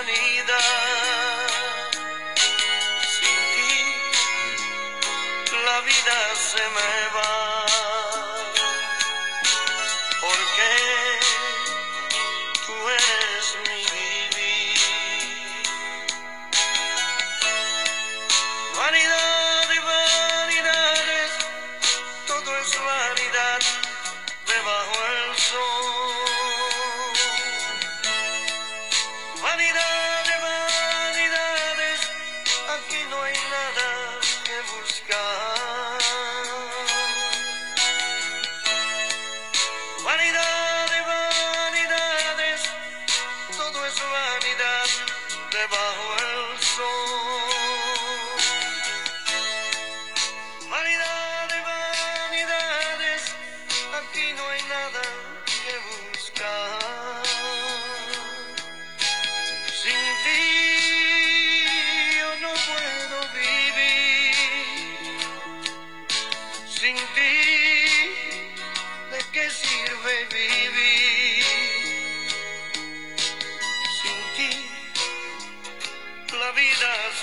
Sin ti la vida se me va,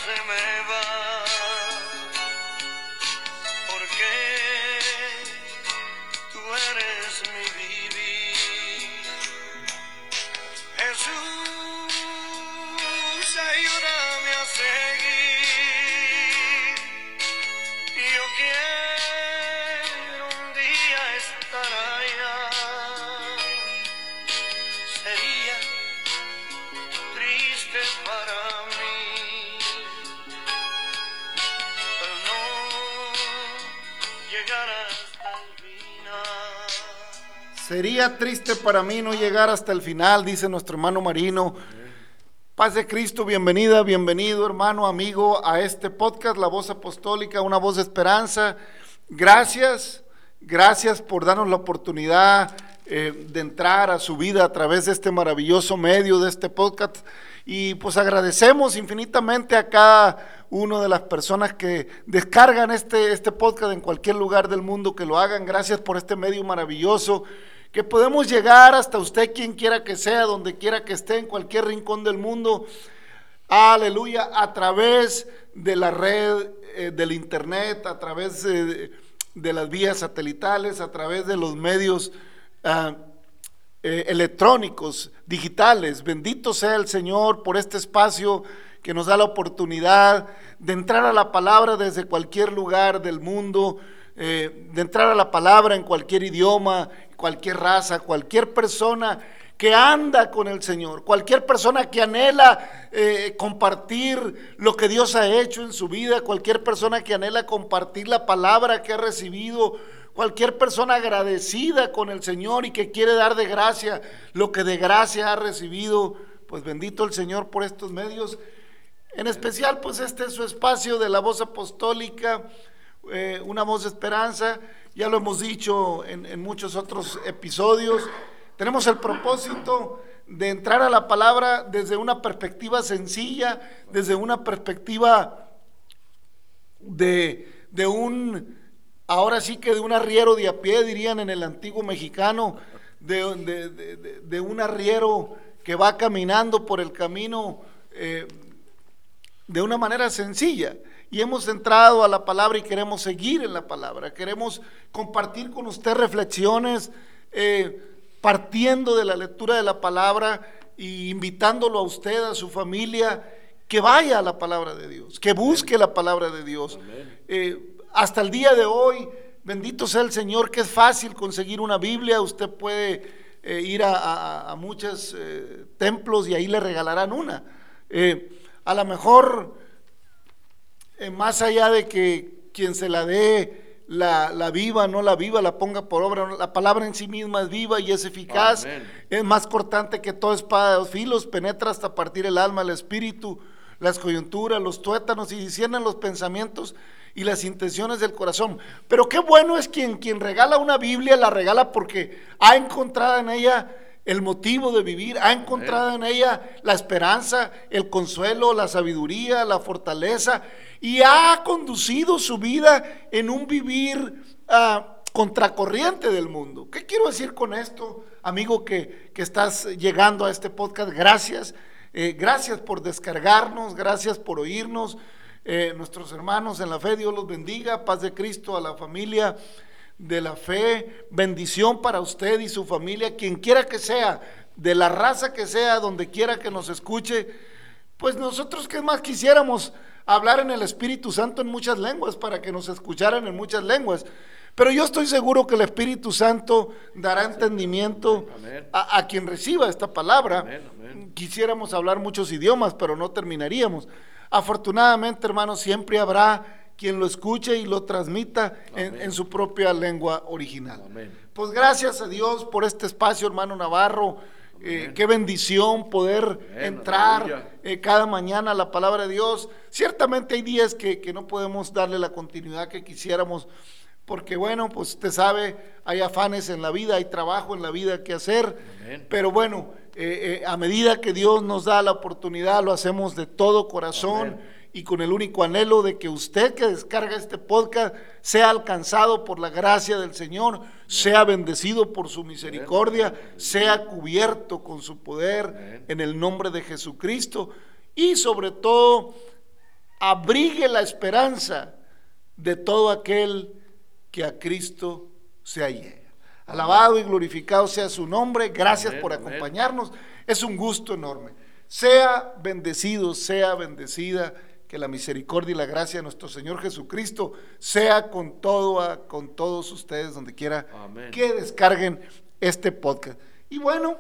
se me va. Triste para mí no llegar hasta el final, dice nuestro hermano Marino. Paz de Cristo, bienvenida, bienvenido hermano, amigo, a este podcast, La Voz Apostólica, una voz de esperanza. Gracias, gracias por darnos la oportunidad eh, de entrar a su vida a través de este maravilloso medio, de este podcast. Y pues agradecemos infinitamente a cada una de las personas que descargan este, este podcast en cualquier lugar del mundo, que lo hagan. Gracias por este medio maravilloso que podemos llegar hasta usted, quien quiera que sea, donde quiera que esté, en cualquier rincón del mundo. Aleluya, a través de la red eh, del internet, a través eh, de las vías satelitales, a través de los medios ah, eh, electrónicos, digitales. Bendito sea el Señor por este espacio que nos da la oportunidad de entrar a la palabra desde cualquier lugar del mundo, eh, de entrar a la palabra en cualquier idioma, cualquier raza, cualquier persona que anda con el Señor, cualquier persona que anhela eh, compartir lo que Dios ha hecho en su vida, cualquier persona que anhela compartir la palabra que ha recibido, cualquier persona agradecida con el Señor y que quiere dar de gracia lo que de gracia ha recibido, pues bendito el Señor por estos medios. En especial, pues este es su espacio de la voz apostólica, eh, una voz de esperanza, ya lo hemos dicho en, muchos otros episodios. Tenemos el propósito de entrar a la palabra desde una perspectiva sencilla, desde una perspectiva de, de un, ahora sí que de un arriero de a pie, dirían en el antiguo mexicano, de- de- de un arriero que va caminando por el camino eh, de una manera sencilla. Y hemos entrado a la palabra y queremos seguir en la palabra. Queremos compartir con usted reflexiones eh, partiendo de la lectura de la palabra y invitándolo a usted, a su familia, que vaya a la palabra de Dios, que busque la palabra de Dios. Eh, hasta el día de hoy, bendito sea el Señor, que es fácil conseguir una Biblia, usted puede eh, ir a, a- a muchos templos y ahí le regalarán una. Eh, a lo mejor, eh, más allá de que quien se la dé la, la viva, no la viva, la ponga por obra, la palabra en sí misma es viva y es eficaz, Amén. es más cortante que toda espada de filos, penetra hasta partir el alma, el espíritu, las coyunturas, los tuétanos y disciernen los pensamientos y las intenciones del corazón. Pero qué bueno es quien, quien regala una Biblia, la regala porque ha encontrado en ella el motivo de vivir, ha encontrado en ella la esperanza, el consuelo, la sabiduría, la fortaleza y ha conducido su vida en un vivir ah, contracorriente del mundo. ¿Qué quiero decir con esto, amigo que, que estás llegando a este podcast? Gracias. Eh, gracias por descargarnos, gracias por oírnos. Eh, nuestros hermanos en la fe, Dios los bendiga, paz de Cristo a la familia de la fe, bendición para usted y su familia, quien quiera que sea, de la raza que sea, donde quiera que nos escuche, pues nosotros que más quisiéramos hablar en el Espíritu Santo en muchas lenguas para que nos escucharan en muchas lenguas. Pero yo estoy seguro que el Espíritu Santo dará entendimiento a, a quien reciba esta palabra. Amén, amén. Quisiéramos hablar muchos idiomas, pero no terminaríamos. Afortunadamente, hermanos, siempre habrá quien lo escuche y lo transmita en, en su propia lengua original. Amén. Pues gracias a Dios por este espacio, hermano Navarro. Eh, qué bendición poder Amén, entrar eh, cada mañana a la palabra de Dios. Ciertamente hay días que, que no podemos darle la continuidad que quisiéramos, porque bueno, pues usted sabe, hay afanes en la vida, hay trabajo en la vida que hacer, Amén. pero bueno, eh, eh, a medida que Dios nos da la oportunidad, lo hacemos de todo corazón Amén. Y con el único anhelo de que usted que descarga este podcast sea alcanzado por la gracia del Señor, sea bendecido por su misericordia, sea cubierto con su poder en el nombre de Jesucristo y sobre todo abrigue la esperanza de todo aquel que a Cristo se allega. Alabado y glorificado sea su nombre. Gracias por acompañarnos. Es un gusto enorme. Sea bendecido, sea bendecida, que la misericordia y la gracia de nuestro Señor Jesucristo sea con todo, a- con todos ustedes donde quiera Amén. que descarguen este podcast. Y bueno,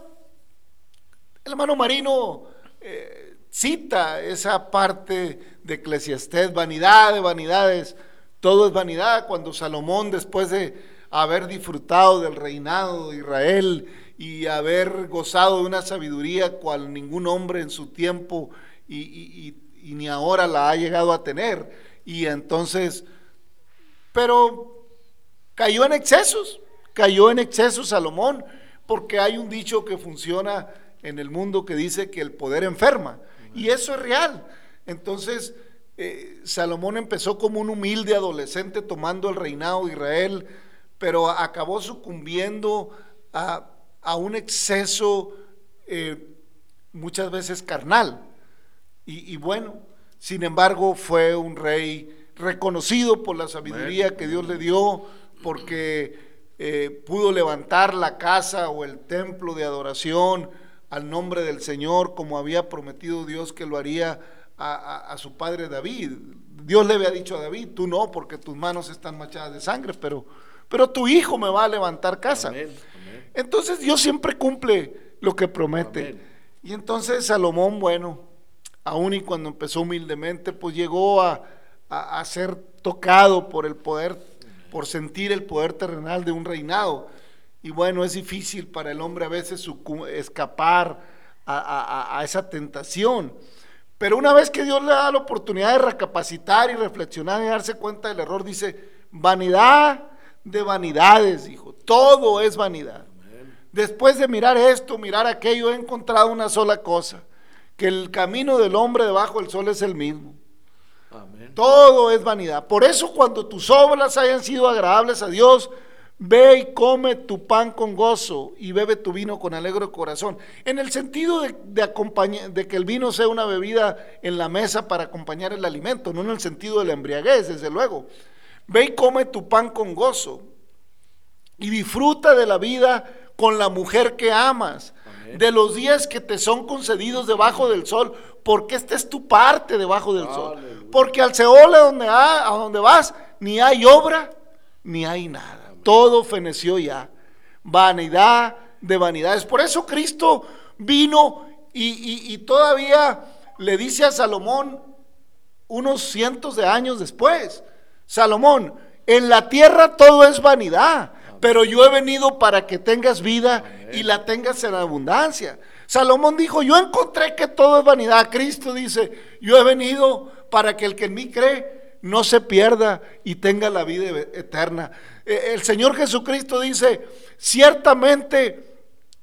el hermano Marino eh, cita esa parte de Eclesiastés, vanidad de vanidades, todo es vanidad, cuando Salomón después de haber disfrutado del reinado de Israel y haber gozado de una sabiduría cual ningún hombre en su tiempo y, y- y- y ni ahora la ha llegado a tener, y entonces, pero cayó en excesos, cayó en excesos Salomón, porque hay un dicho que funciona en el mundo que dice que el poder enferma, y eso es real. Entonces, eh, Salomón empezó como un humilde adolescente tomando el reinado de Israel, pero acabó sucumbiendo a, a un exceso eh, muchas veces carnal. Y, y bueno, sin embargo, fue un rey reconocido por la sabiduría que Dios le dio, porque eh, pudo levantar la casa o el templo de adoración al nombre del Señor, como había prometido Dios que lo haría a, a- a su padre David. Dios le había dicho a David, tú no, porque tus manos están manchadas de sangre, pero, pero tu hijo me va a levantar casa. Amén. Amén. Entonces Dios siempre cumple lo que promete. Amén. Y entonces Salomón, bueno, aún y cuando empezó humildemente, pues llegó a, a- a ser tocado por el poder, por sentir el poder terrenal de un reinado. Y bueno, es difícil para el hombre a veces escapar a- a esa tentación. Pero una vez que Dios le da la oportunidad de recapacitar y reflexionar y darse cuenta del error, dice, vanidad de vanidades, dijo, todo es vanidad. Después de mirar esto, mirar aquello, he encontrado una sola cosa, que el camino del hombre debajo del sol es el mismo. Amén. Todo es vanidad. Por eso cuando tus obras hayan sido agradables a Dios, ve y come tu pan con gozo y bebe tu vino con alegre corazón. En el sentido de, de que el vino sea una bebida en la mesa para acompañar el alimento, no en el sentido de la embriaguez, desde luego. Ve y come tu pan con gozo y disfruta de la vida con la mujer que amas. De los días que te son concedidos debajo del sol, porque esta es tu parte debajo del sol. Porque al Seol a donde, a donde vas, ni hay obra, ni hay nada. Todo feneció ya. Vanidad de vanidades. Por eso Cristo vino y, y- y todavía le dice a Salomón unos cientos de años después, Salomón, en la tierra todo es vanidad, pero yo he venido para que tengas vida y la tengas en abundancia. Salomón dijo, yo encontré que todo es vanidad. Cristo dice, yo he venido para que el que en mí cree no se pierda y tenga la vida e- eterna. Eh, El Señor Jesucristo dice, ciertamente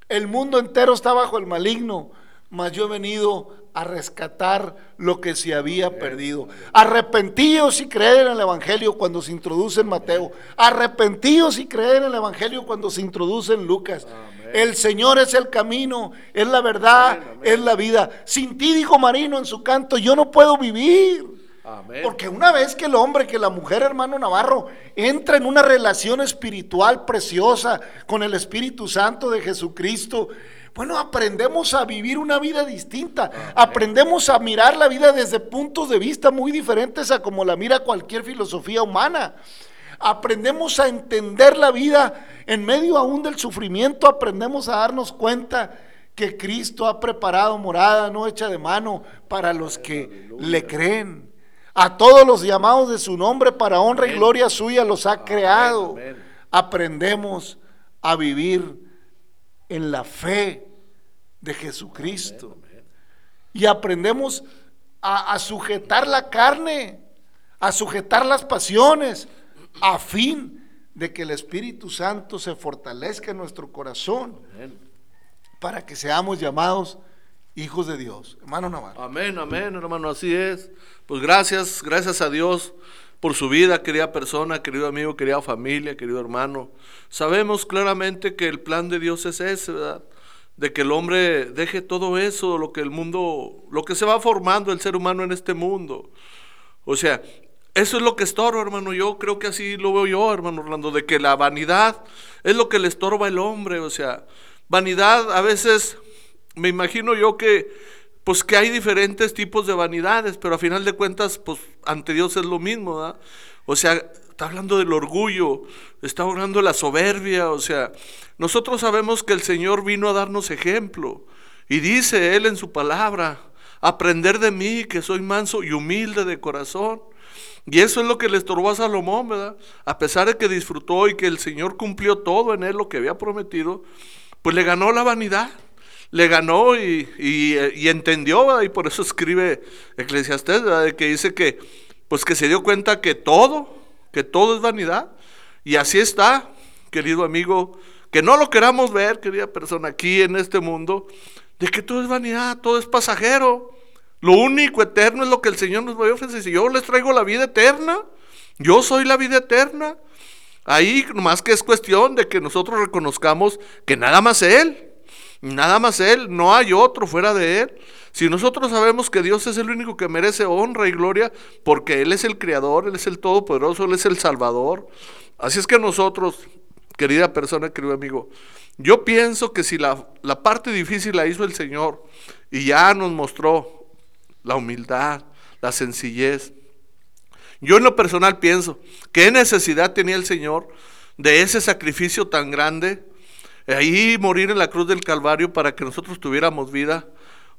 el mundo entero está bajo el maligno, mas yo he venido a rescatar lo que se había perdido. Arrepentíos y creer en el Evangelio cuando se introduce en Mateo. Arrepentíos y creer en el Evangelio cuando se introduce en Lucas. Amén. El Señor es el camino, es la verdad, Amén, amén. es la vida. Sin ti, dijo Marino en su canto, yo no puedo vivir. Amén. Porque una vez que el hombre, que la mujer, hermano Navarro, entra en una relación espiritual preciosa con el Espíritu Santo de Jesucristo, bueno, aprendemos a vivir una vida distinta. Aprendemos a mirar la vida desde puntos de vista muy diferentes a como la mira cualquier filosofía humana. Aprendemos a entender la vida en medio aún del sufrimiento. Aprendemos a darnos cuenta que Cristo ha preparado morada no hecha de mano para los que le creen. A todos los llamados de su nombre para honra y gloria suya los ha creado. Aprendemos a vivir en la fe de Jesucristo. Y aprendemos a, a sujetar la carne, a sujetar las pasiones, a fin de que el Espíritu Santo se fortalezca en nuestro corazón Amén. para que seamos llamados hijos de Dios. Hermano Navarro. Amén, amén, hermano, así es. Pues gracias, gracias a Dios por su vida, querida persona, querido amigo, querida familia, querido hermano. Sabemos claramente que el plan de Dios es ese, ¿verdad? De que el hombre deje todo eso, lo que el mundo, lo que se va formando el ser humano en este mundo. O sea, eso es lo que estorba, hermano. Yo creo que así lo veo yo, hermano Orlando, de que la vanidad es lo que le estorba al hombre. O sea, vanidad a veces, me imagino yo que, pues que hay diferentes tipos de vanidades, pero a final de cuentas, pues ante Dios es lo mismo, ¿verdad? O sea, está hablando del orgullo, está hablando de la soberbia, o sea, nosotros sabemos que el Señor vino a darnos ejemplo. Y dice Él en su palabra, aprender de mí que soy manso y humilde de corazón. Y eso es lo que le estorbó a Salomón, ¿verdad? A pesar de que disfrutó y que el Señor cumplió todo en él lo que había prometido, pues le ganó la vanidad. Le ganó y, y, eh, y entendió. Y por eso escribe Eclesiastés, ¿verdad? Que dice que, pues que se dio cuenta que todo, que todo es vanidad. Y así está, querido amigo, que no lo queramos ver, querida persona, aquí en este mundo, de que todo es vanidad, todo es pasajero. Lo único eterno es lo que el Señor nos va a ofrecer. Si yo les traigo la vida eterna, yo soy la vida eterna. Ahí más que es cuestión de que nosotros reconozcamos que nada más Él, nada más Él, no hay otro fuera de Él. Si nosotros sabemos que Dios es el único que merece honra y gloria, porque Él es el Creador, Él es el Todopoderoso, Él es el Salvador. Así es que nosotros, querida persona, querido amigo, yo pienso que si la, la parte difícil la hizo el Señor y ya nos mostró la humildad, la sencillez, yo en lo personal pienso, ¿qué necesidad tenía el Señor de ese sacrificio tan grande? Ahí morir en la cruz del Calvario para que nosotros tuviéramos vida.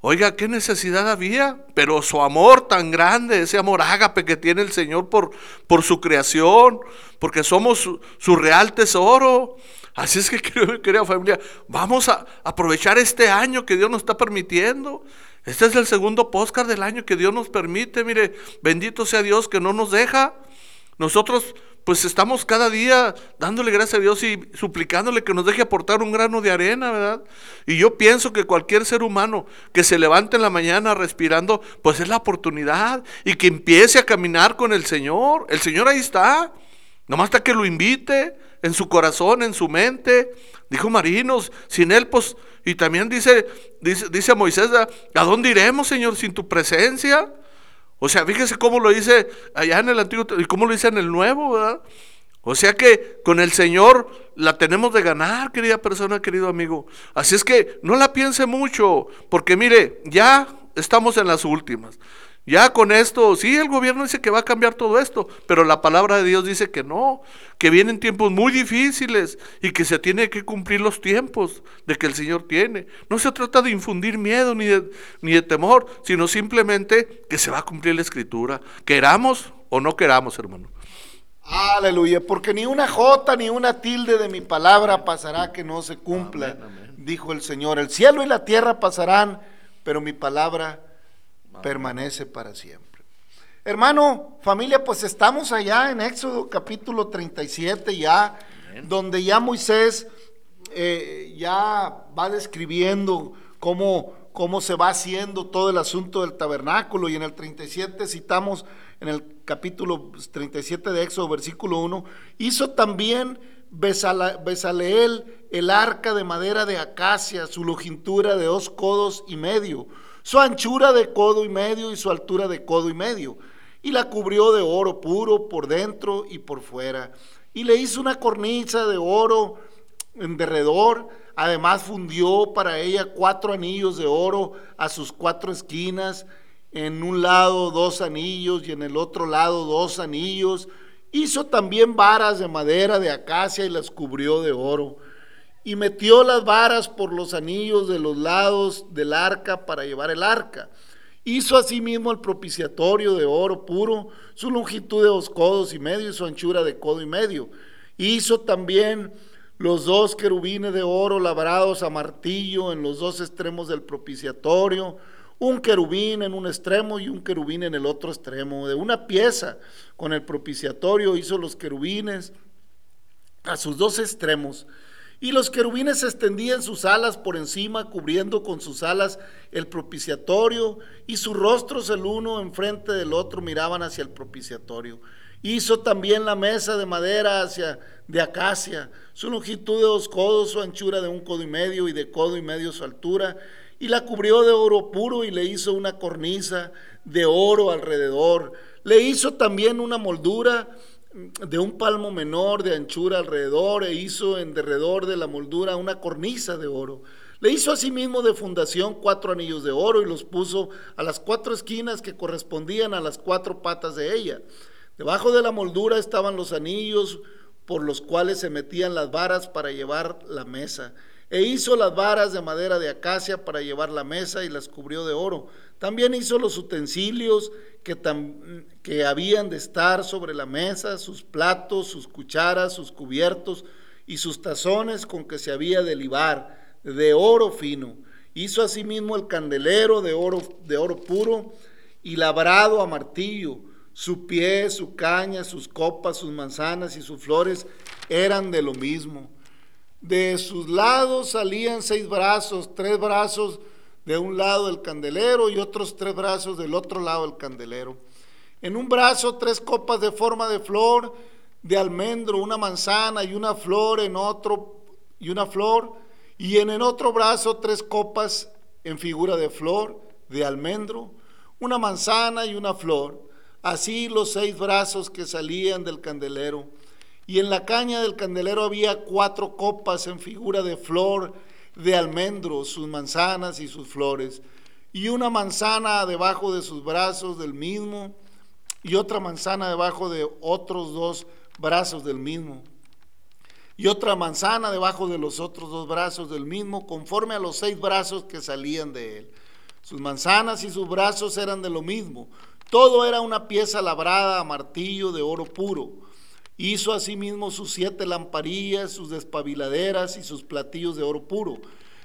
Oiga, qué necesidad había, pero su amor tan grande, ese amor ágape que tiene el Señor por, por su creación, porque somos su, su real tesoro. Así es que, querida familia, vamos a aprovechar este año que Dios nos está permitiendo. Este es el segundo podcast del año que Dios nos permite. Mire, bendito sea Dios que no nos deja. Nosotros pues estamos cada día dándole gracias a Dios y suplicándole que nos deje aportar un grano de arena, ¿verdad? Y yo pienso que cualquier ser humano que se levante en la mañana respirando, pues es la oportunidad y que empiece a caminar con el Señor. El Señor ahí está. Nomás hasta que lo invite en su corazón, en su mente. Dijo Marinos, sin él, pues, y también dice, dice, dice Moisés, ¿a ¿a dónde iremos, Señor, sin tu presencia? O sea, fíjese cómo lo dice allá en el Antiguo y cómo lo dice en el Nuevo, ¿verdad? O sea que con el Señor la tenemos de ganar, querida persona, querido amigo. Así es que no la piense mucho, porque mire, ya estamos en las últimas. Ya con esto, sí, el gobierno dice que va a cambiar todo esto, pero la palabra de Dios dice que no, que vienen tiempos muy difíciles y que se tiene que cumplir los tiempos de que el Señor tiene. No se trata de infundir miedo ni de, ni de temor, sino simplemente que se va a cumplir la escritura, queramos o no queramos, hermano. Aleluya, porque ni una jota ni una tilde de mi palabra pasará que no se cumpla, dijo el Señor. El cielo y la tierra pasarán, pero mi palabra permanece para siempre. Hermano, familia, pues estamos allá en Éxodo capítulo 37 ya, donde ya Moisés eh, ya va describiendo cómo, cómo se va haciendo todo el asunto del tabernáculo. Y en el 37 citamos en el capítulo 37 de Éxodo, versículo 1, hizo también Besaleel el arca de madera de acacia, su longitud de dos codos y medio, su anchura de codo y medio y su altura de codo y medio, y la cubrió de oro puro por dentro y por fuera, y le hizo una cornisa de oro en derredor, además fundió para ella cuatro anillos de oro a sus cuatro esquinas, en un lado dos anillos y en el otro lado dos anillos. Hizo también varas de madera de acacia y las cubrió de oro. Y metió las varas por los anillos de los lados del arca para llevar el arca. Hizo asimismo el propiciatorio de oro puro, su longitud de dos codos y medio y su anchura de codo y medio. Hizo también los dos querubines de oro labrados a martillo en los dos extremos del propiciatorio, un querubín en un extremo y un querubín en el otro extremo. De una pieza con el propiciatorio hizo los querubines a sus dos extremos. Y los querubines extendían sus alas por encima, cubriendo con sus alas el propiciatorio, y sus rostros el uno enfrente del otro miraban hacia el propiciatorio. Hizo también la mesa de madera hacia de acacia, su longitud de dos codos, su anchura de un codo y medio y de codo y medio su altura, y la cubrió de oro puro y le hizo una cornisa de oro alrededor. Le hizo también una moldura de un palmo menor de anchura alrededor e hizo en derredor de la moldura una cornisa de oro. Le hizo asimismo de fundación cuatro anillos de oro y los puso a las cuatro esquinas que correspondían a las cuatro patas de ella. Debajo de la moldura estaban los anillos por los cuales se metían las varas para llevar la mesa. E hizo las varas de madera de acacia para llevar la mesa y las cubrió de oro. También hizo los utensilios que, que habían de estar sobre la mesa, sus platos, sus cucharas, sus cubiertos y sus tazones con que se había de libar, de oro fino. Hizo asimismo el candelero de oro, de oro puro y labrado a martillo. Su pie, su caña, sus copas, sus manzanas y sus flores eran de lo mismo. De sus lados salían seis brazos, tres brazos de un lado del candelero y otros tres brazos del otro lado del candelero. En un brazo tres copas de forma de flor, de almendro, una manzana y una flor en otro y una flor, y en el otro brazo tres copas en figura de flor, de almendro, una manzana y una flor. Así los seis brazos que salían del candelero. Y en la caña del candelero había cuatro copas en figura de flor de almendro, sus manzanas y sus flores. Y una manzana debajo de sus brazos del mismo, y otra manzana debajo de otros dos brazos del mismo. Y otra manzana debajo de los otros dos brazos del mismo, conforme a los seis brazos que salían de él. Sus manzanas y sus brazos eran de lo mismo. Todo era una pieza labrada a martillo de oro puro. Hizo asimismo sus siete lamparillas, sus despabiladeras y sus platillos de oro puro.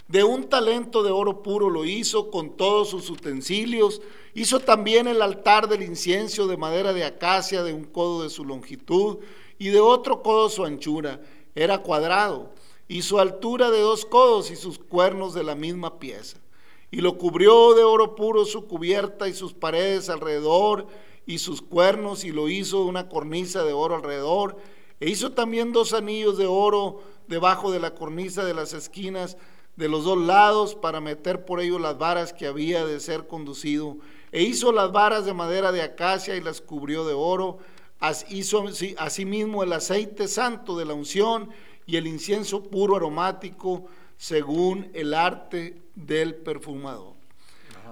De un talento de oro puro lo hizo con todos sus utensilios. Hizo también el altar del incienso de madera de acacia de un codo de su longitud y de otro codo su anchura. Era cuadrado y su altura de dos codos y sus cuernos de la misma pieza. Y lo cubrió de oro puro su cubierta y sus paredes alrededor y sus cuernos y lo hizo una cornisa de oro alrededor. E hizo también dos anillos de oro debajo de la cornisa de las esquinas de los dos lados para meter por ello las varas que había de ser conducido. E hizo las varas de madera de acacia y las cubrió de oro. As- hizo asimismo el aceite santo de la unción y el incienso puro aromático según el arte del perfumador.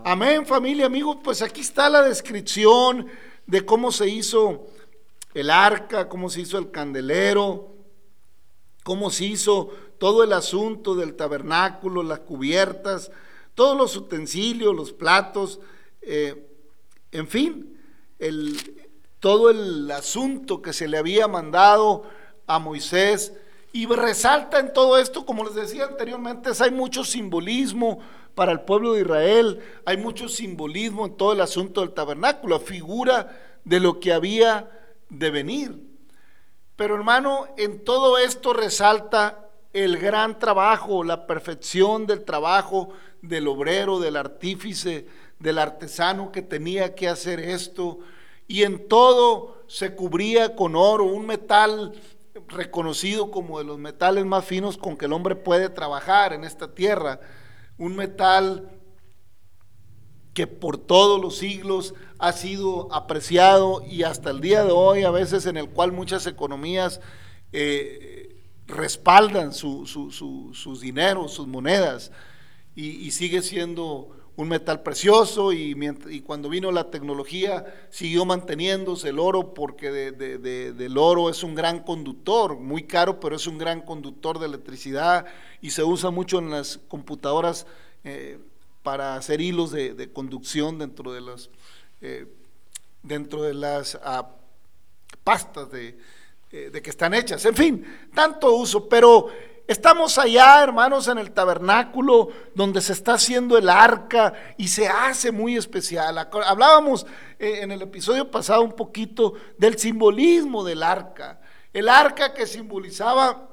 Amén, familia, amigos. Pues aquí está la descripción de cómo se hizo el arca, cómo se hizo el candelero, cómo se hizo todo el asunto del tabernáculo, las cubiertas, todos los utensilios, los platos, eh, en fin, todo el asunto que se le había mandado a Moisés. Y resalta en todo esto, como les decía anteriormente, hay mucho simbolismo para el pueblo de Israel, hay mucho simbolismo en todo el asunto del tabernáculo, figura de lo que había de venir. Pero hermano, en todo esto resalta el gran trabajo, la perfección del trabajo del obrero, del artífice, del artesano que tenía que hacer esto. Y en todo se cubría con oro, un metal reconocido como de los metales más finos con que el hombre puede trabajar en esta tierra. Un metal que por todos los siglos ha sido apreciado y hasta el día de hoy a veces en el cual muchas economías eh, respaldan su- su- su- sus dineros, sus monedas y sigue siendo un metal precioso y, cuando vino la tecnología siguió manteniéndose el oro porque de- de- de- del oro es un gran conductor, muy caro, pero es un gran conductor de electricidad y se usa mucho en las computadoras eh, para hacer hilos de, conducción dentro de las, eh, dentro de las ah, pastas eh, de que están hechas. En fin, tanto uso, pero estamos allá, hermanos, en el tabernáculo donde se está haciendo el arca y se hace muy especial. Hablábamos eh, en el episodio pasado un poquito del simbolismo del arca. El arca que simbolizaba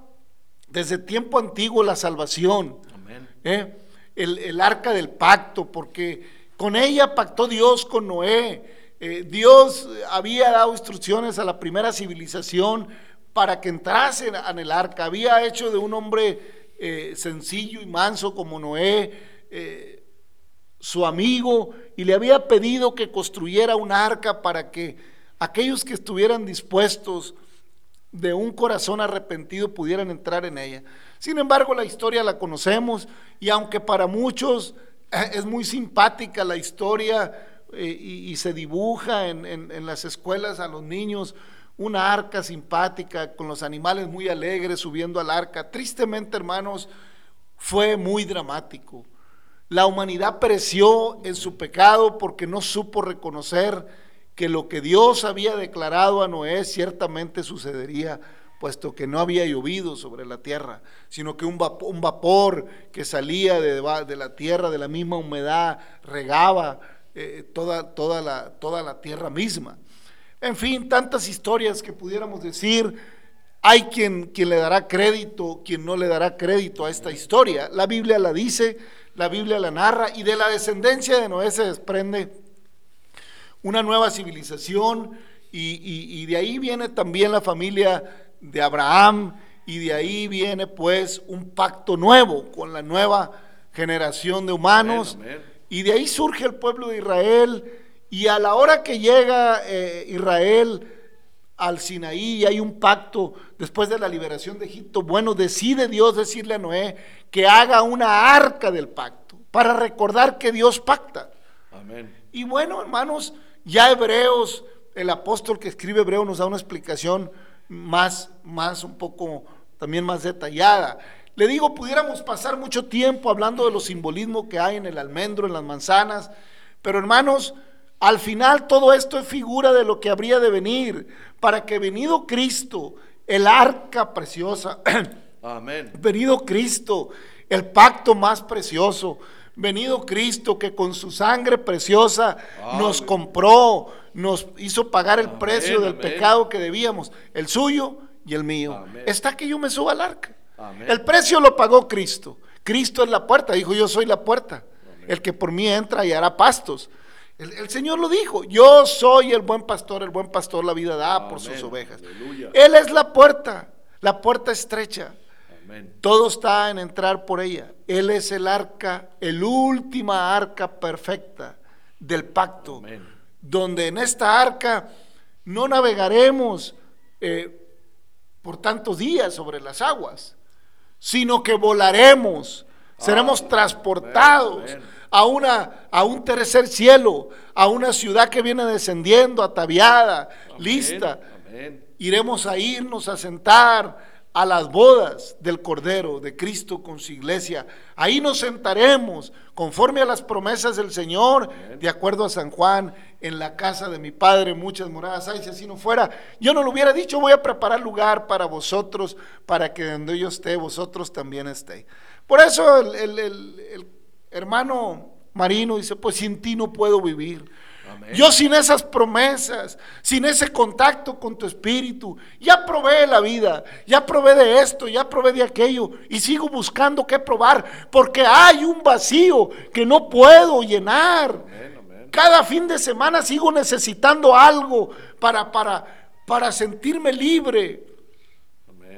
desde tiempo antiguo la salvación. Amén. ¿eh? el, el arca del pacto, porque con ella pactó Dios con Noé. Eh, Dios había dado instrucciones a la primera civilización para que entrase en, el arca. Había hecho de un hombre eh, sencillo y manso como Noé eh, su amigo y le había pedido que construyera un arca para que aquellos que estuvieran dispuestos de un corazón arrepentido pudieran entrar en ella. Sin embargo, la historia la conocemos y aunque para muchos eh, es muy simpática la historia y, se dibuja en las escuelas a los niños una arca simpática con los animales muy alegres subiendo al arca, tristemente hermanos, fue muy dramático. La humanidad pereció en su pecado porque no supo reconocer que lo que Dios había declarado a Noé ciertamente sucedería, puesto que no había llovido sobre la tierra, sino que un vapor, que salía de la tierra, de la misma humedad, regaba eh, toda, toda, la, toda la tierra misma. En fin, tantas historias que pudiéramos decir. Hay quien, quien le dará crédito, quien no le dará crédito a esta historia. La Biblia la dice, la Biblia la narra y de la descendencia de Noé se desprende una nueva civilización y, y- y de ahí viene también la familia de Abraham y de ahí viene pues un pacto nuevo con la nueva generación de humanos Amén, amén. y de ahí surge el pueblo de Israel y a la hora que llega eh, Israel al Sinaí y hay un pacto después de la liberación de Egipto, bueno, decide Dios decirle a Noé que haga una arca del pacto para recordar que Dios pacta. Amén. Y bueno, hermanos, ya Hebreos, el apóstol que escribe Hebreo nos da una explicación más, más un poco también más detallada. Le digo, pudiéramos pasar mucho tiempo hablando de los simbolismos que hay en el almendro, en las manzanas, pero hermanos, al final todo esto es figura de lo que habría de venir, para que venido Cristo, el arca preciosa, Amén. Venido Cristo, el pacto más precioso. Venido Cristo que con su sangre preciosa nos compró, nos hizo pagar el Amén, precio del pecado que debíamos, el suyo y el mío. Está que yo me suba al arca. El precio lo pagó Cristo. Cristo es la puerta, dijo yo soy la puerta. El que por mí entra y hará pastos. El, el Señor lo dijo, yo soy el buen pastor, el buen pastor la vida da por sus ovejas. Aleluya. Él es la puerta, la puerta estrecha. Amén. Todo está en entrar por ella. Él es el arca, el última arca perfecta del pacto. Amén. Donde en esta arca no navegaremos eh, por tantos días sobre las aguas, sino que volaremos, seremos transportados. A, una, a un tercer cielo, a una ciudad que viene descendiendo, ataviada, lista. Amén. Iremos a irnos a sentar a las bodas del Cordero de Cristo con su iglesia. Ahí nos sentaremos conforme a las promesas del Señor, de acuerdo a San Juan, en la casa de mi Padre muchas moradas hay, si así no fuera, yo no lo hubiera dicho, voy a preparar lugar para vosotros, para que donde yo esté, vosotros también estéis. Por eso el, el- el- el hermano Marino dice, pues sin ti no puedo vivir. Amén. Yo sin esas promesas, sin ese contacto con tu espíritu, ya probé la vida, ya probé de esto, ya probé de aquello y sigo buscando qué probar porque hay un vacío que no puedo llenar. Amén, amén. Cada fin de semana sigo necesitando algo para, para, para sentirme libre.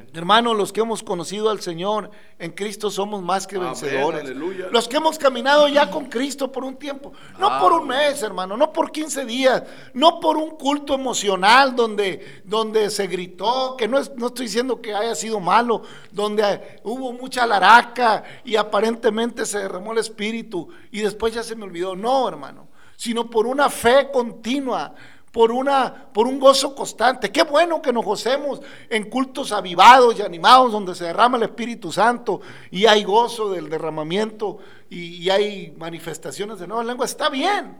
Amén. Hermanos, los que hemos conocido al Señor en Cristo somos más que Amén, vencedores. aleluya. Los que hemos caminado ya con Cristo por un tiempo, no por un mes, hermano, no por 15 días, no por un culto emocional donde, donde se gritó, que no, es- no estoy diciendo que haya sido malo, donde hubo mucha laraca y aparentemente se derramó el espíritu y después ya se me olvidó. No, hermano, sino por una fe continua por, una, por un gozo constante. Qué bueno que nos gocemos en cultos avivados y animados donde se derrama el Espíritu Santo y hay gozo del derramamiento y, y hay manifestaciones de nuevas lenguas. Está bien,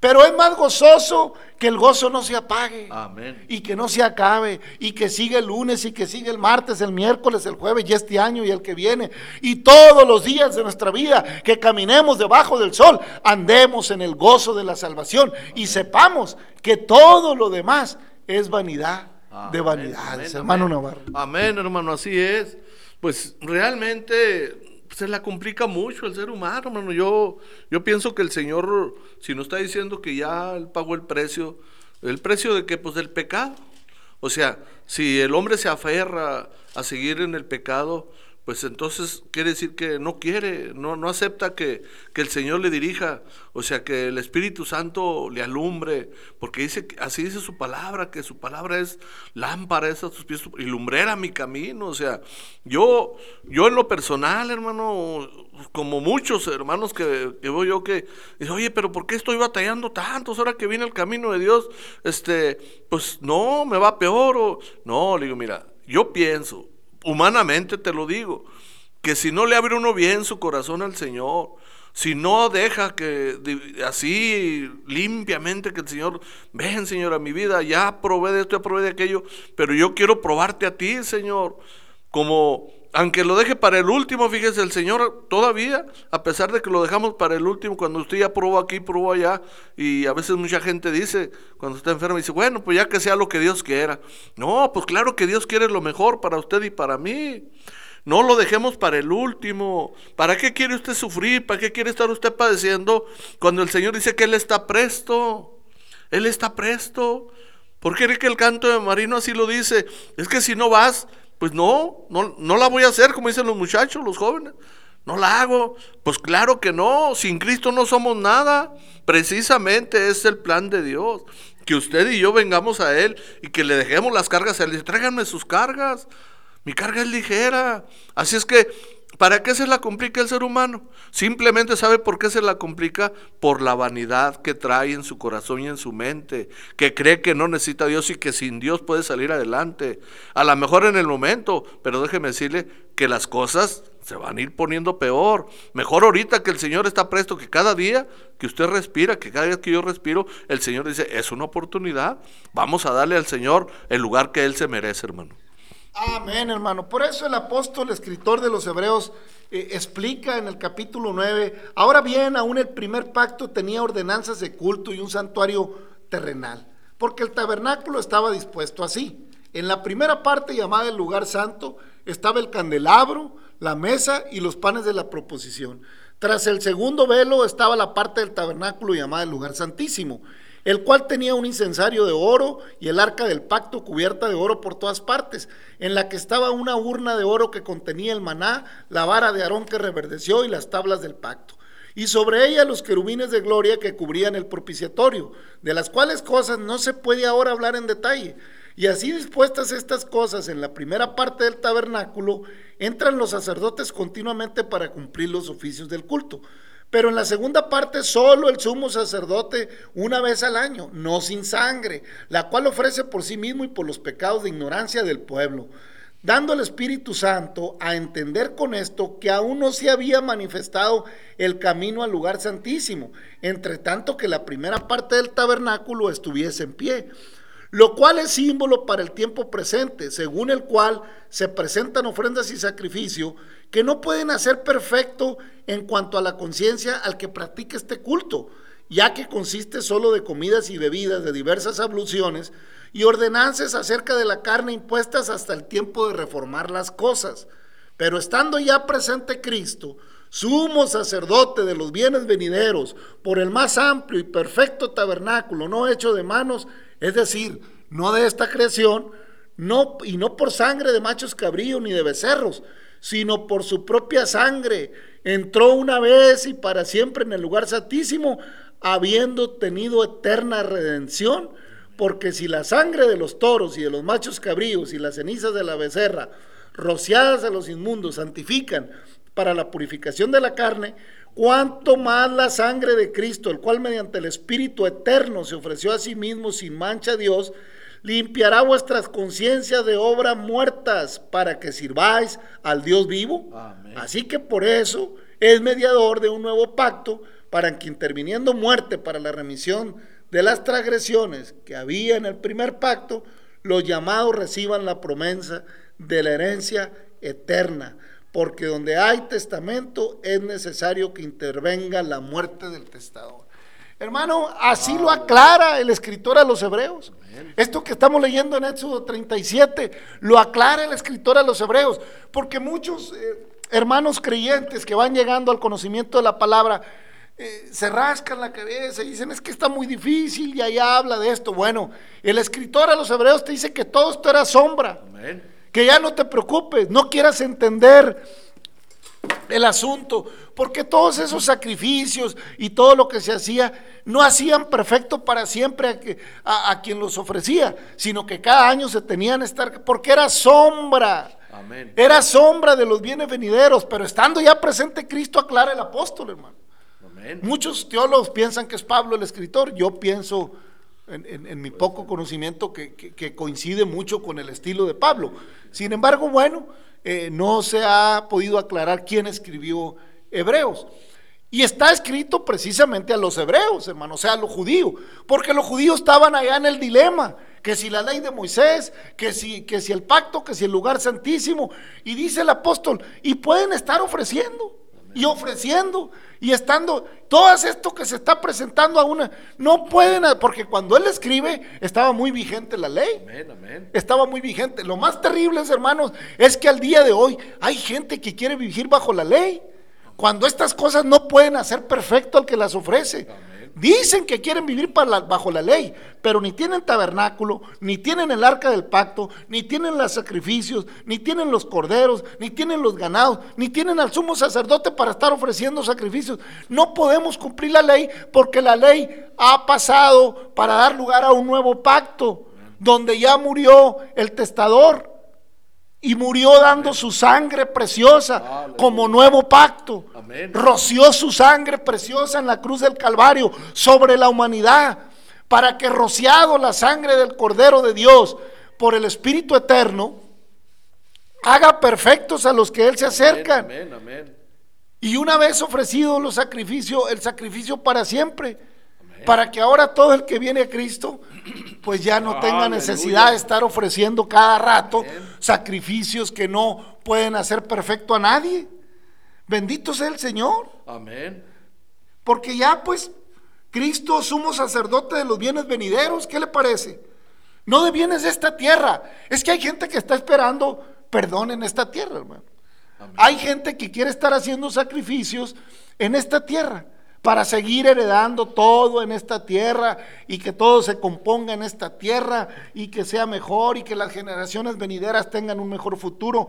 pero es más gozoso que el gozo no se apague Amén. y que no se acabe y que siga el lunes y que siga el martes, el miércoles, el jueves y este año y el que viene y todos los días de nuestra vida que caminemos debajo del sol, andemos en el gozo de la salvación y sepamos que todo lo demás es vanidad de vanidades, hermano. Navarro. Amén, hermano, así es. Pues realmente se la complica mucho el ser humano, hermano. Yo, yo pienso que el Señor, si nos está diciendo que ya Él pagó el precio, el precio de que, pues del pecado. O sea, si el hombre se aferra a seguir en el pecado, pues entonces quiere decir que no quiere, no, no acepta que, que el Señor le dirija, o sea, que el Espíritu Santo le alumbre, porque dice, así dice su palabra, que su palabra es lámpara, es a tus pies y lumbrera mi camino, o sea, yo, yo en lo personal, hermano, como muchos hermanos que, que veo yo que, dice, oye, pero ¿por qué estoy batallando tanto? Ahora que viene el camino de Dios, este, pues no, me va peor, o, no, le digo, mira, yo pienso, humanamente te lo digo, que si no le abre uno bien su corazón al Señor, si no deja que así limpiamente que el Señor, ven Señor a mi vida, ya probé de esto, ya probé de aquello, pero yo quiero probarte a ti, Señor, como aunque lo deje para el último, fíjese, el Señor todavía, a pesar de que lo dejamos para el último, cuando usted ya probó aquí, probó allá, y a veces mucha gente dice, cuando está enfermo, dice, bueno, pues ya que sea lo que Dios quiera. No, pues claro que Dios quiere lo mejor para usted y para mí. No lo dejemos para el último. ¿Para qué quiere usted sufrir? ¿Para qué quiere estar usted padeciendo cuando el Señor dice que Él está presto? Él está presto. ¿Por qué que el canto de Marino así lo dice? Es que si no vas, pues no, no, no la voy a hacer, como dicen los muchachos, los jóvenes. No la hago. Pues claro que no. Sin Cristo no somos nada. Precisamente es el plan de Dios. Que usted y yo vengamos a Él y que le dejemos las cargas a Él. Tráiganme sus cargas. Mi carga es ligera. Así es que, ¿para qué se la complica el ser humano? Simplemente sabe por qué se la complica por la vanidad que trae en su corazón y en su mente, que cree que no necesita a Dios y que sin Dios puede salir adelante. A lo mejor en el momento, pero déjeme decirle que las cosas se van a ir poniendo peor. Mejor ahorita que el Señor está presto, que cada día que usted respira, que cada día que yo respiro, el Señor dice, es una oportunidad. Vamos a darle al Señor el lugar que Él se merece, hermano. Amén, hermano. Por eso el apóstol, escritor de los Hebreos, eh, explica en el capítulo 9, ahora bien, aún el primer pacto tenía ordenanzas de culto y un santuario terrenal, porque el tabernáculo estaba dispuesto así. En la primera parte llamada el lugar santo estaba el candelabro, la mesa y los panes de la proposición. Tras el segundo velo estaba la parte del tabernáculo llamada el lugar santísimo el cual tenía un incensario de oro y el arca del pacto cubierta de oro por todas partes, en la que estaba una urna de oro que contenía el maná, la vara de Aarón que reverdeció y las tablas del pacto. y sobre ella los querubines de gloria que cubrían el propiciatorio, de las cuales cosas no se puede ahora hablar en detalle. Y así dispuestas estas cosas en la primera parte del tabernáculo, entran los sacerdotes continuamente para cumplir los oficios del culto. Pero en la segunda parte solo el sumo sacerdote una vez al año, no sin sangre, la cual ofrece por sí mismo y por los pecados de ignorancia del pueblo, dando al Espíritu Santo a entender con esto que aún no se había manifestado el camino al lugar santísimo, entre tanto que la primera parte del tabernáculo estuviese en pie lo cual es símbolo para el tiempo presente, según el cual se presentan ofrendas y sacrificio que no pueden hacer perfecto en cuanto a la conciencia al que practique este culto, ya que consiste solo de comidas y bebidas de diversas abluciones y ordenanzas acerca de la carne impuestas hasta el tiempo de reformar las cosas. Pero estando ya presente Cristo, sumo sacerdote de los bienes venideros, por el más amplio y perfecto tabernáculo, no hecho de manos, es decir, no de esta creación, no, y no por sangre de machos cabríos ni de becerros, sino por su propia sangre. Entró una vez y para siempre en el lugar santísimo, habiendo tenido eterna redención, porque si la sangre de los toros y de los machos cabríos y las cenizas de la becerra, rociadas a los inmundos, santifican para la purificación de la carne, cuanto más la sangre de Cristo, el cual mediante el Espíritu eterno se ofreció a sí mismo sin mancha a Dios, limpiará vuestras conciencias de obras muertas para que sirváis al Dios vivo. Amén. Así que por eso es mediador de un nuevo pacto para que interviniendo muerte para la remisión de las transgresiones que había en el primer pacto, los llamados reciban la promesa de la herencia eterna porque donde hay testamento es necesario que intervenga la muerte del testador. Hermano, así lo aclara el escritor a los hebreos. Esto que estamos leyendo en Éxodo 37, lo aclara el escritor a los hebreos, porque muchos eh, hermanos creyentes que van llegando al conocimiento de la palabra, eh, se rascan la cabeza y dicen, es que está muy difícil y allá habla de esto. Bueno, el escritor a los hebreos te dice que todo esto era sombra Amén. que ya no te preocupes, no quieras entender el asunto, porque todos esos sacrificios y todo lo que se hacía no hacían perfecto para siempre a, que- a- a quien los ofrecía, sino que cada año se tenían que estar, porque era sombra, Amén. era sombra de los bienes venideros, pero estando ya presente Cristo, aclara el apóstol, hermano. Amén. Muchos teólogos piensan que es Pablo el escritor, yo pienso en, en- en mi poco conocimiento que, que- que coincide mucho con el estilo de Pablo. Sin embargo, bueno, eh, no se ha podido aclarar quién escribió Hebreos. Y está escrito precisamente a los hebreos, hermano, o sea, a los judíos, porque los judíos estaban allá en el dilema, que si la ley de Moisés, que si, que si el pacto, que si el lugar santísimo, y dice el apóstol, y pueden estar ofreciendo, y ofreciendo, y estando, todo esto que se está presentando a una, no pueden, porque cuando él escribe, estaba muy vigente la ley Amén. Amén. estaba muy vigente. Lo más terrible, hermanos, es que al día de hoy hay gente que quiere vivir bajo la ley. Cuando estas cosas no pueden hacer perfecto al que las ofrece. Dicen que quieren vivir bajo la ley, pero ni tienen tabernáculo, ni tienen el arca del pacto, ni tienen los sacrificios, ni tienen los corderos, ni tienen los ganados, ni tienen al sumo sacerdote para estar ofreciendo sacrificios. No podemos cumplir la ley porque la ley ha pasado para dar lugar a un nuevo pacto, donde ya murió el testador y murió dando su sangre preciosa Aleluya. como nuevo pacto. Amén. Roció su sangre preciosa en la cruz del Calvario sobre la humanidad, para que rociado la sangre del Cordero de Dios por el Espíritu Eterno, haga perfectos a los que Él se acercan. Amén. Amén. Y una vez ofrecido los sacrificios, el sacrificio para siempre, para que ahora todo el que viene a Cristo, pues ya no tenga necesidad de estar ofreciendo cada rato. Sacrificios que no pueden hacer perfecto a nadie. Bendito sea el Señor, Amén. porque ya pues Cristo sumo sacerdote de los bienes venideros, ¿qué le parece? No de bienes de esta tierra. Es que hay gente que está esperando perdón en esta tierra, hermano. Amén. Hay gente que quiere estar haciendo sacrificios en esta tierra para seguir heredando todo en esta tierra y que todo se componga en esta tierra y que sea mejor y que las generaciones venideras tengan un mejor futuro.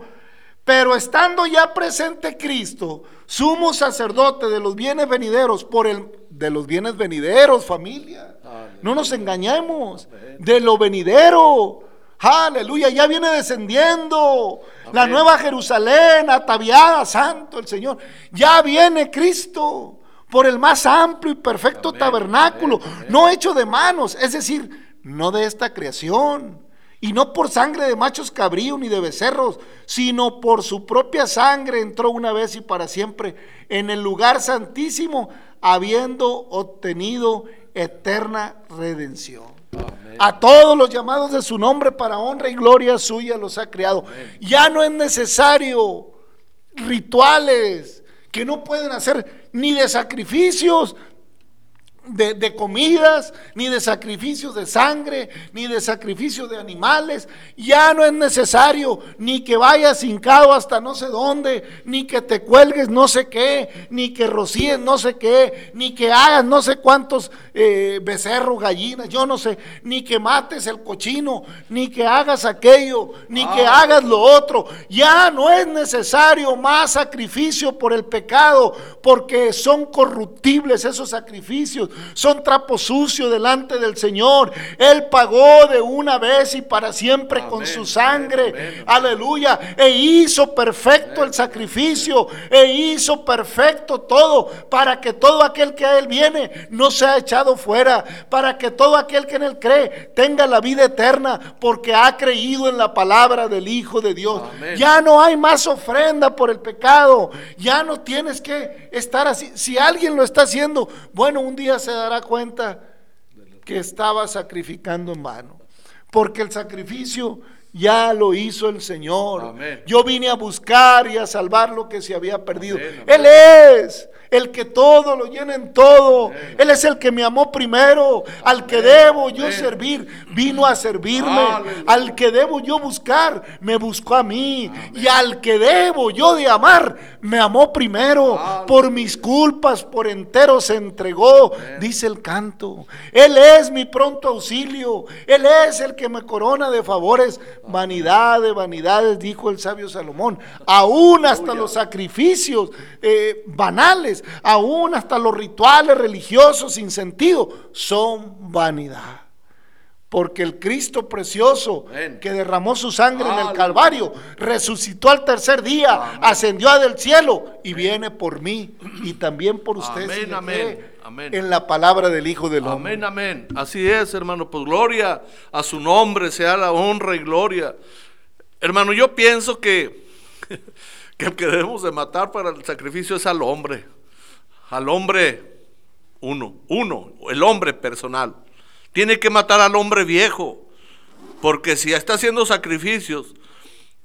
Pero estando ya presente Cristo, sumo sacerdote de los bienes venideros, por el de los bienes venideros, familia. No nos engañemos, de lo venidero. Aleluya, ya viene descendiendo la nueva Jerusalén, ataviada, santo el Señor. Ya viene Cristo por el más amplio y perfecto tabernáculo, no hecho de manos, es decir, no de esta creación. Y no por sangre de machos cabríos ni de becerros, sino por su propia sangre entró una vez y para siempre en el lugar santísimo, habiendo obtenido eterna redención. Amén. A todos los llamados de su nombre para honra y gloria suya los ha creado. Ya no es necesario rituales que no pueden hacer ni de sacrificios de, de comidas, ni de sacrificios de sangre, ni de sacrificios de animales. Ya no es necesario ni que vayas hincado hasta no sé dónde, ni que te cuelgues no sé qué, ni que rocíes no sé qué, ni que hagas no sé cuántos eh, becerros, gallinas, yo no sé, ni que mates el cochino, ni que hagas aquello, ni que hagas lo otro. Ya no es necesario más sacrificio por el pecado, porque son corruptibles esos sacrificios, son trapos sucios delante del Señor. Él pagó de una vez y para siempre con su sangre. amén. Aleluya. E hizo perfecto el sacrificio, e hizo perfecto todo, para que todo aquel que a Él viene no sea echado fuera, para que todo aquel que en Él cree tenga la vida eterna, porque ha creído en la palabra del Hijo de Dios. Ya no hay más ofrenda por el pecado, ya no tienes que estar así. Si alguien lo está haciendo, bueno, un día se dará cuenta que estaba sacrificando en vano. Porque el sacrificio ya lo hizo el Señor. Amén. Yo vine a buscar y a salvar lo que se había perdido. Amén, Él es el que todo lo llena en todo. Él es el que me amó primero. Al que debo yo servir, vino a servirme. Al que debo yo buscar, me buscó a mí. Y al que debo yo de amar, me amó primero. Por mis culpas, por entero se entregó, dice el canto. Él es mi pronto auxilio. Él es el que me corona de favores. Vanidad de vanidades, dijo el sabio Salomón. Aún hasta los sacrificios eh, banales, aún hasta los rituales religiosos sin sentido, son vanidad. Porque el Cristo precioso Amén. que derramó su sangre en el. Calvario, resucitó al tercer día, Amén. ascendió del cielo y viene por mí y también por usted si en la palabra del Hijo del Hombre. Amén, amén. Así es, hermano. Pues gloria a su nombre, sea la honra y gloria. Hermano, yo pienso que, que el que debemos de matar para el sacrificio es al hombre. Al hombre uno, uno, el hombre personal. Tiene que matar al hombre viejo. Porque si está haciendo sacrificios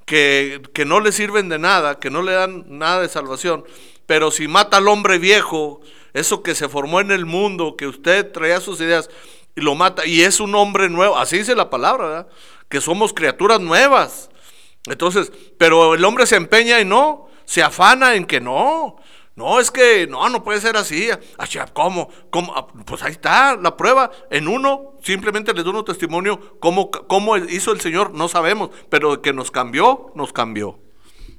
que, que no le sirven de nada, que no le dan nada de salvación, pero si mata al hombre viejo, eso que se formó en el mundo, que usted traía sus ideas y lo mata, y es un hombre nuevo, así dice la palabra, que somos criaturas nuevas. Entonces, pero el hombre se empeña y no, se afana en que no. No, es que no, no puede ser así. ¿Cómo? ¿Cómo? Ah, Pues ahí está la prueba. En uno, simplemente les doy un testimonio. ¿Cómo, ¿Cómo hizo el Señor? No sabemos. Pero que nos cambió, nos cambió.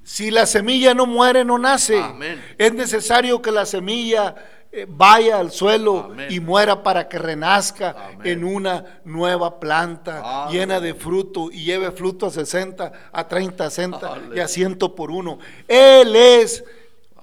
Si la semilla no muere, no nace. Amén. Es necesario que la semilla eh, vaya al suelo Amén. y muera para que renazca Amén. en una nueva planta llena de fruto y lleve fruto a 60, a 30, a 60 y a Aleluya. 100 por uno. Él es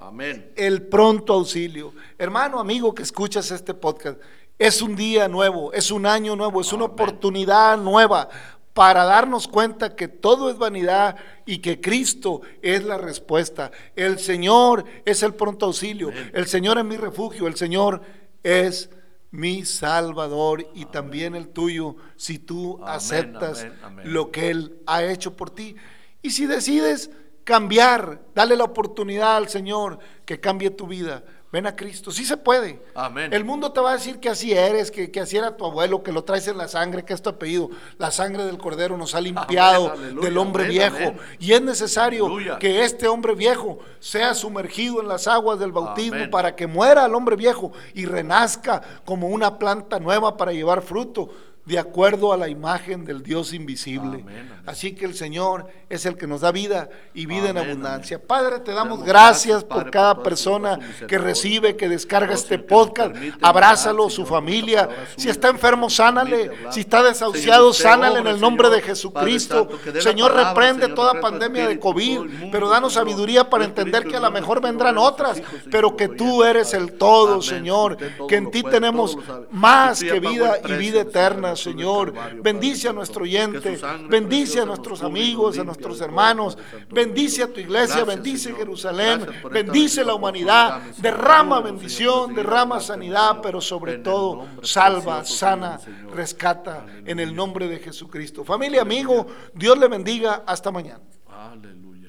Amén. el pronto auxilio. Hermano, amigo que escuchas este podcast, es un día nuevo, es un año nuevo, es una Amén. oportunidad nueva para darnos cuenta que todo es vanidad y que Cristo es la respuesta. El Señor es el pronto auxilio, el Señor es mi refugio, el Señor es mi Salvador y también el tuyo si tú Amén, aceptas amén. lo que Él ha hecho por ti. Y si decides cambiar, dale la oportunidad al Señor que cambie tu vida. Ven a Cristo, sí se puede. Amén. El mundo te va a decir que así eres, que, que así era tu abuelo, que lo traes en la sangre, que es tu apellido. La sangre del cordero nos ha limpiado Amén, aleluya, del hombre amén, viejo. amén. Y es necesario Aleluya. que este hombre viejo sea sumergido en las aguas del bautismo para que muera el hombre viejo y renazca como una planta nueva para llevar fruto de acuerdo a la imagen del Dios invisible. Amén, amén. Así que el Señor es el que nos da vida y vida en abundancia. Padre, te damos Damos gracias gracias, por Padre, cada por persona que recibe, que descarga este que podcast. Abrázalo, su familia. Si está enfermo, sánale. Si está desahuciado, sánale en el nombre de Jesucristo. Señor, reprende toda pandemia de COVID, pero danos sabiduría para entender que a lo mejor vendrán otras, pero que tú eres el todo. Señor, que en ti tenemos más que vida y vida eterna, Señor. Bendice a nuestro oyente, bendice a nuestros amigos, a nuestros hermanos. Bendice a tu iglesia, bendice. Jerusalén, bendice la humanidad, derrama bendición, derrama sanidad, pero sobre todo salva, sana, rescata en el nombre de Jesucristo. Familia, amigo, Dios le bendiga. Hasta mañana.